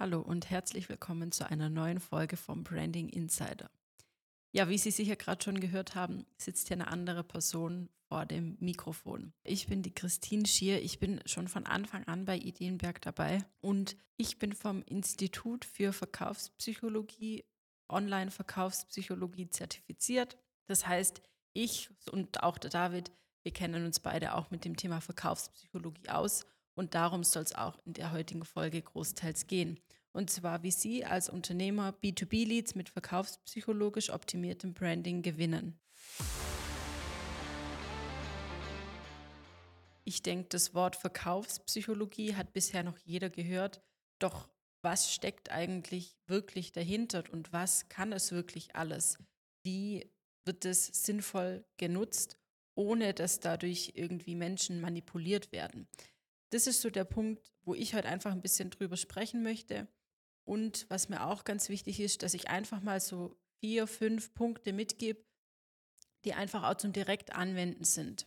Hallo und herzlich willkommen zu einer neuen Folge vom Branding Insider. Ja, wie Sie sicher gerade schon gehört haben, sitzt hier eine andere Person vor dem Mikrofon. Ich bin die Christine Schier. Ich bin schon von Anfang an bei Ideenberg dabei und ich bin vom Institut für Verkaufspsychologie, Online-Verkaufspsychologie zertifiziert. Das heißt, ich und auch der David, wir kennen uns beide auch mit dem Thema Verkaufspsychologie aus und darum soll es auch in der heutigen Folge großteils gehen. Und zwar, wie Sie als Unternehmer B2B-Leads mit verkaufspsychologisch optimiertem Branding gewinnen. Ich denke, das Wort Verkaufspsychologie hat bisher noch jeder gehört. Doch was steckt eigentlich wirklich dahinter und was kann es wirklich alles? Wie wird es sinnvoll genutzt, ohne dass dadurch irgendwie Menschen manipuliert werden? Das ist so der Punkt, wo ich heute einfach ein bisschen drüber sprechen möchte. Und was mir auch ganz wichtig ist, dass ich einfach mal so vier, fünf Punkte mitgebe, die einfach auch zum direkt anwenden sind.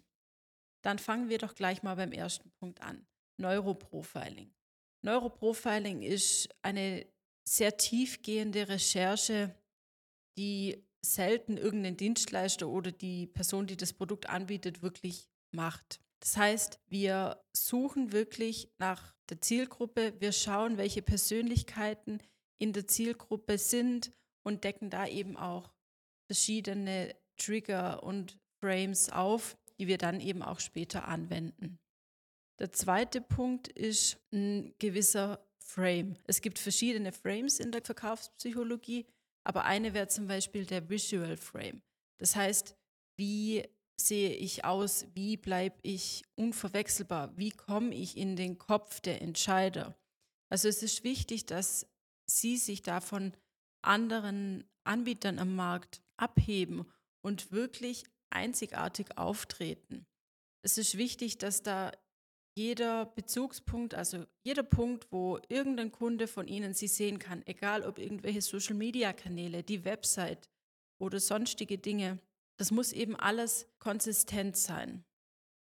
Dann fangen wir doch gleich mal beim ersten Punkt an. Neuroprofiling. Neuroprofiling ist eine sehr tiefgehende Recherche, die selten irgendein Dienstleister oder die Person, die das Produkt anbietet, wirklich macht. Das heißt, wir suchen wirklich nach der Zielgruppe, wir schauen, welche Persönlichkeiten in der Zielgruppe sind und decken da eben auch verschiedene Trigger und Frames auf, die wir dann eben auch später anwenden. Der zweite Punkt ist ein gewisser Frame. Es gibt verschiedene Frames in der Verkaufspsychologie, aber eine wäre zum Beispiel der Visual Frame. Das heißt, wie sehe ich aus? Wie bleibe ich unverwechselbar? Wie komme ich in den Kopf der Entscheider? Also es ist wichtig, dass Sie sich da von anderen Anbietern am Markt abheben und wirklich einzigartig auftreten. Es ist wichtig, dass da jeder Bezugspunkt, also jeder Punkt, wo irgendein Kunde von Ihnen Sie sehen kann, egal ob irgendwelche Social-Media-Kanäle, die Website oder sonstige Dinge, das muss eben alles konsistent sein.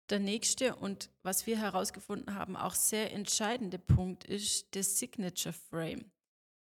Der nächste und was wir herausgefunden haben, auch sehr entscheidende Punkt ist der Signature Frame.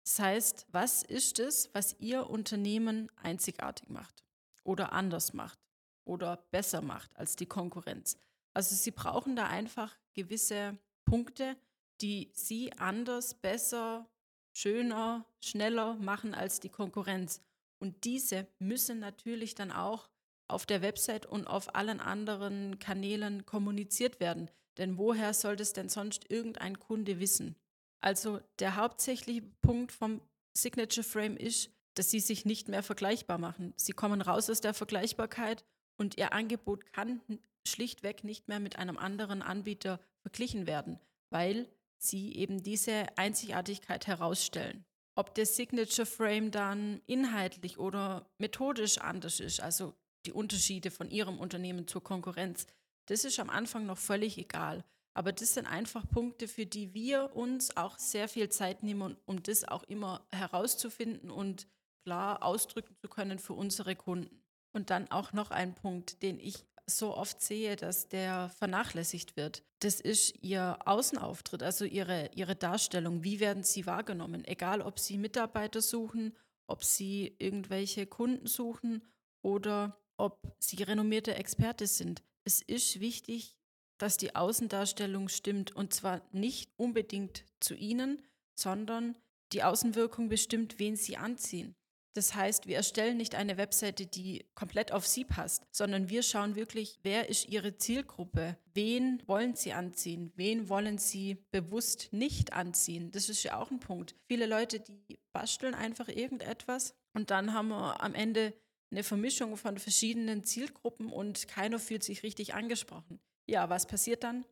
Das heißt, was ist es, was Ihr Unternehmen einzigartig macht oder anders macht oder besser macht als die Konkurrenz? Also Sie brauchen da einfach gewisse Punkte, die Sie anders, besser, schöner, schneller machen als die Konkurrenz. Und diese müssen natürlich dann auch auf der Website und auf allen anderen Kanälen kommuniziert werden. Denn woher sollte es denn sonst irgendein Kunde wissen? Also der hauptsächliche Punkt vom Signature Frame ist, dass sie sich nicht mehr vergleichbar machen. Sie kommen raus aus der Vergleichbarkeit und ihr Angebot kann schlichtweg nicht mehr mit einem anderen Anbieter verglichen werden, weil sie eben diese Einzigartigkeit herausstellen ob der Signature Frame dann inhaltlich oder methodisch anders ist, also die Unterschiede von ihrem Unternehmen zur Konkurrenz, das ist am Anfang noch völlig egal. Aber das sind einfach Punkte, für die wir uns auch sehr viel Zeit nehmen, um das auch immer herauszufinden und klar ausdrücken zu können für unsere Kunden. Und dann auch noch ein Punkt, den ich so oft sehe, dass der vernachlässigt wird. Das ist ihr Außenauftritt, also ihre, ihre Darstellung. Wie werden sie wahrgenommen? Egal, ob sie Mitarbeiter suchen, ob sie irgendwelche Kunden suchen oder ob sie renommierte Experte sind. Es ist wichtig, dass die Außendarstellung stimmt und zwar nicht unbedingt zu ihnen, sondern die Außenwirkung bestimmt, wen sie anziehen. Das heißt, wir erstellen nicht eine Webseite, die komplett auf Sie passt, sondern wir schauen wirklich, wer ist Ihre Zielgruppe? Wen wollen Sie anziehen? Wen wollen Sie bewusst nicht anziehen? Das ist ja auch ein Punkt. Viele Leute, die basteln einfach irgendetwas und dann haben wir am Ende eine Vermischung von verschiedenen Zielgruppen und keiner fühlt sich richtig angesprochen. Ja, was passiert dann?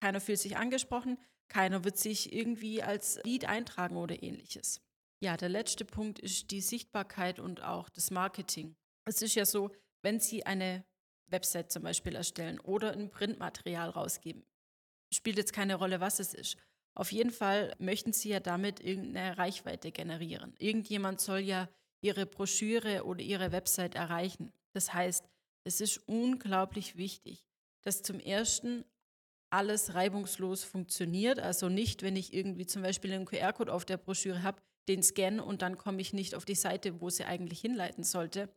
Keiner fühlt sich angesprochen, keiner wird sich irgendwie als Lead eintragen oder ähnliches. Ja, der letzte Punkt ist die Sichtbarkeit und auch das Marketing. Es ist ja so, wenn Sie eine Website zum Beispiel erstellen oder ein Printmaterial rausgeben, spielt jetzt keine Rolle, was es ist. Auf jeden Fall möchten Sie ja damit irgendeine Reichweite generieren. Irgendjemand soll ja Ihre Broschüre oder Ihre Website erreichen. Das heißt, es ist unglaublich wichtig, dass zum Ersten alles reibungslos funktioniert. Also nicht, wenn ich irgendwie zum Beispiel einen QR-Code auf der Broschüre habe, den scanne und dann komme ich nicht auf die Seite, wo sie eigentlich hinleiten sollte.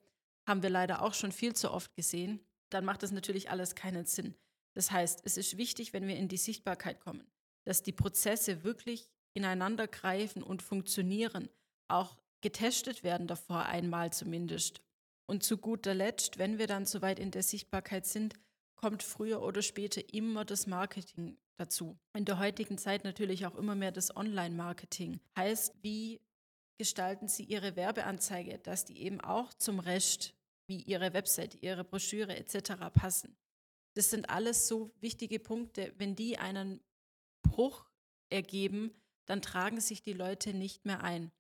Haben wir leider auch schon viel zu oft gesehen. Dann macht das natürlich alles keinen Sinn. Das heißt, es ist wichtig, wenn wir in die Sichtbarkeit kommen, dass die Prozesse wirklich ineinander greifen und funktionieren, auch getestet werden davor einmal zumindest. Und zu guter Letzt, wenn wir dann soweit in der Sichtbarkeit sind, kommt früher oder später immer das Marketing dazu. In der heutigen Zeit natürlich auch immer mehr das Online-Marketing. Heißt, wie gestalten Sie Ihre Werbeanzeige, dass die eben auch zum Rest, wie Ihre Website, Ihre Broschüre etc. passen. Das sind alles so wichtige Punkte. Wenn die einen Bruch ergeben, dann tragen sich die Leute nicht mehr ein.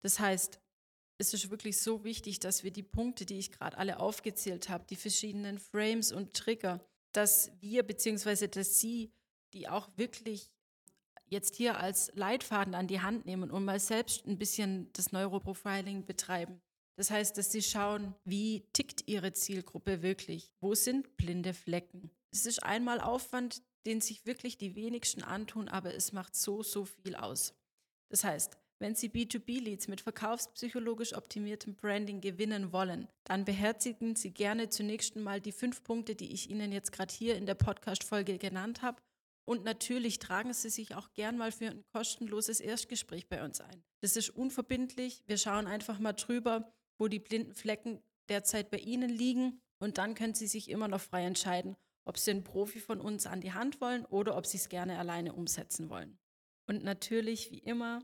Das heißt, es ist wirklich so wichtig, dass wir die Punkte, die ich gerade alle aufgezählt habe, die verschiedenen Frames und Trigger, dass wir bzw. dass Sie die auch wirklich jetzt hier als Leitfaden an die Hand nehmen und mal selbst ein bisschen das Neuroprofiling betreiben. Das heißt, dass Sie schauen, wie tickt Ihre Zielgruppe wirklich? Wo sind blinde Flecken? Es ist einmal Aufwand, den sich wirklich die wenigsten antun, aber es macht so, so viel aus. Das heißt, wenn Sie B2B-Leads mit verkaufspsychologisch optimiertem Branding gewinnen wollen, dann beherzigen Sie gerne zunächst mal die fünf Punkte, die ich Ihnen jetzt gerade hier in der Podcast-Folge genannt habe. Und natürlich tragen Sie sich auch gern mal für ein kostenloses Erstgespräch bei uns ein. Das ist unverbindlich. Wir schauen einfach mal drüber, wo die blinden Flecken derzeit bei Ihnen liegen. Und dann können Sie sich immer noch frei entscheiden, ob Sie einen Profi von uns an die Hand wollen oder ob Sie es gerne alleine umsetzen wollen. Und natürlich, wie immer,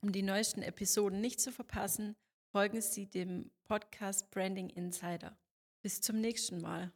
um die neuesten Episoden nicht zu verpassen, folgen Sie dem Podcast Branding Insider. Bis zum nächsten Mal.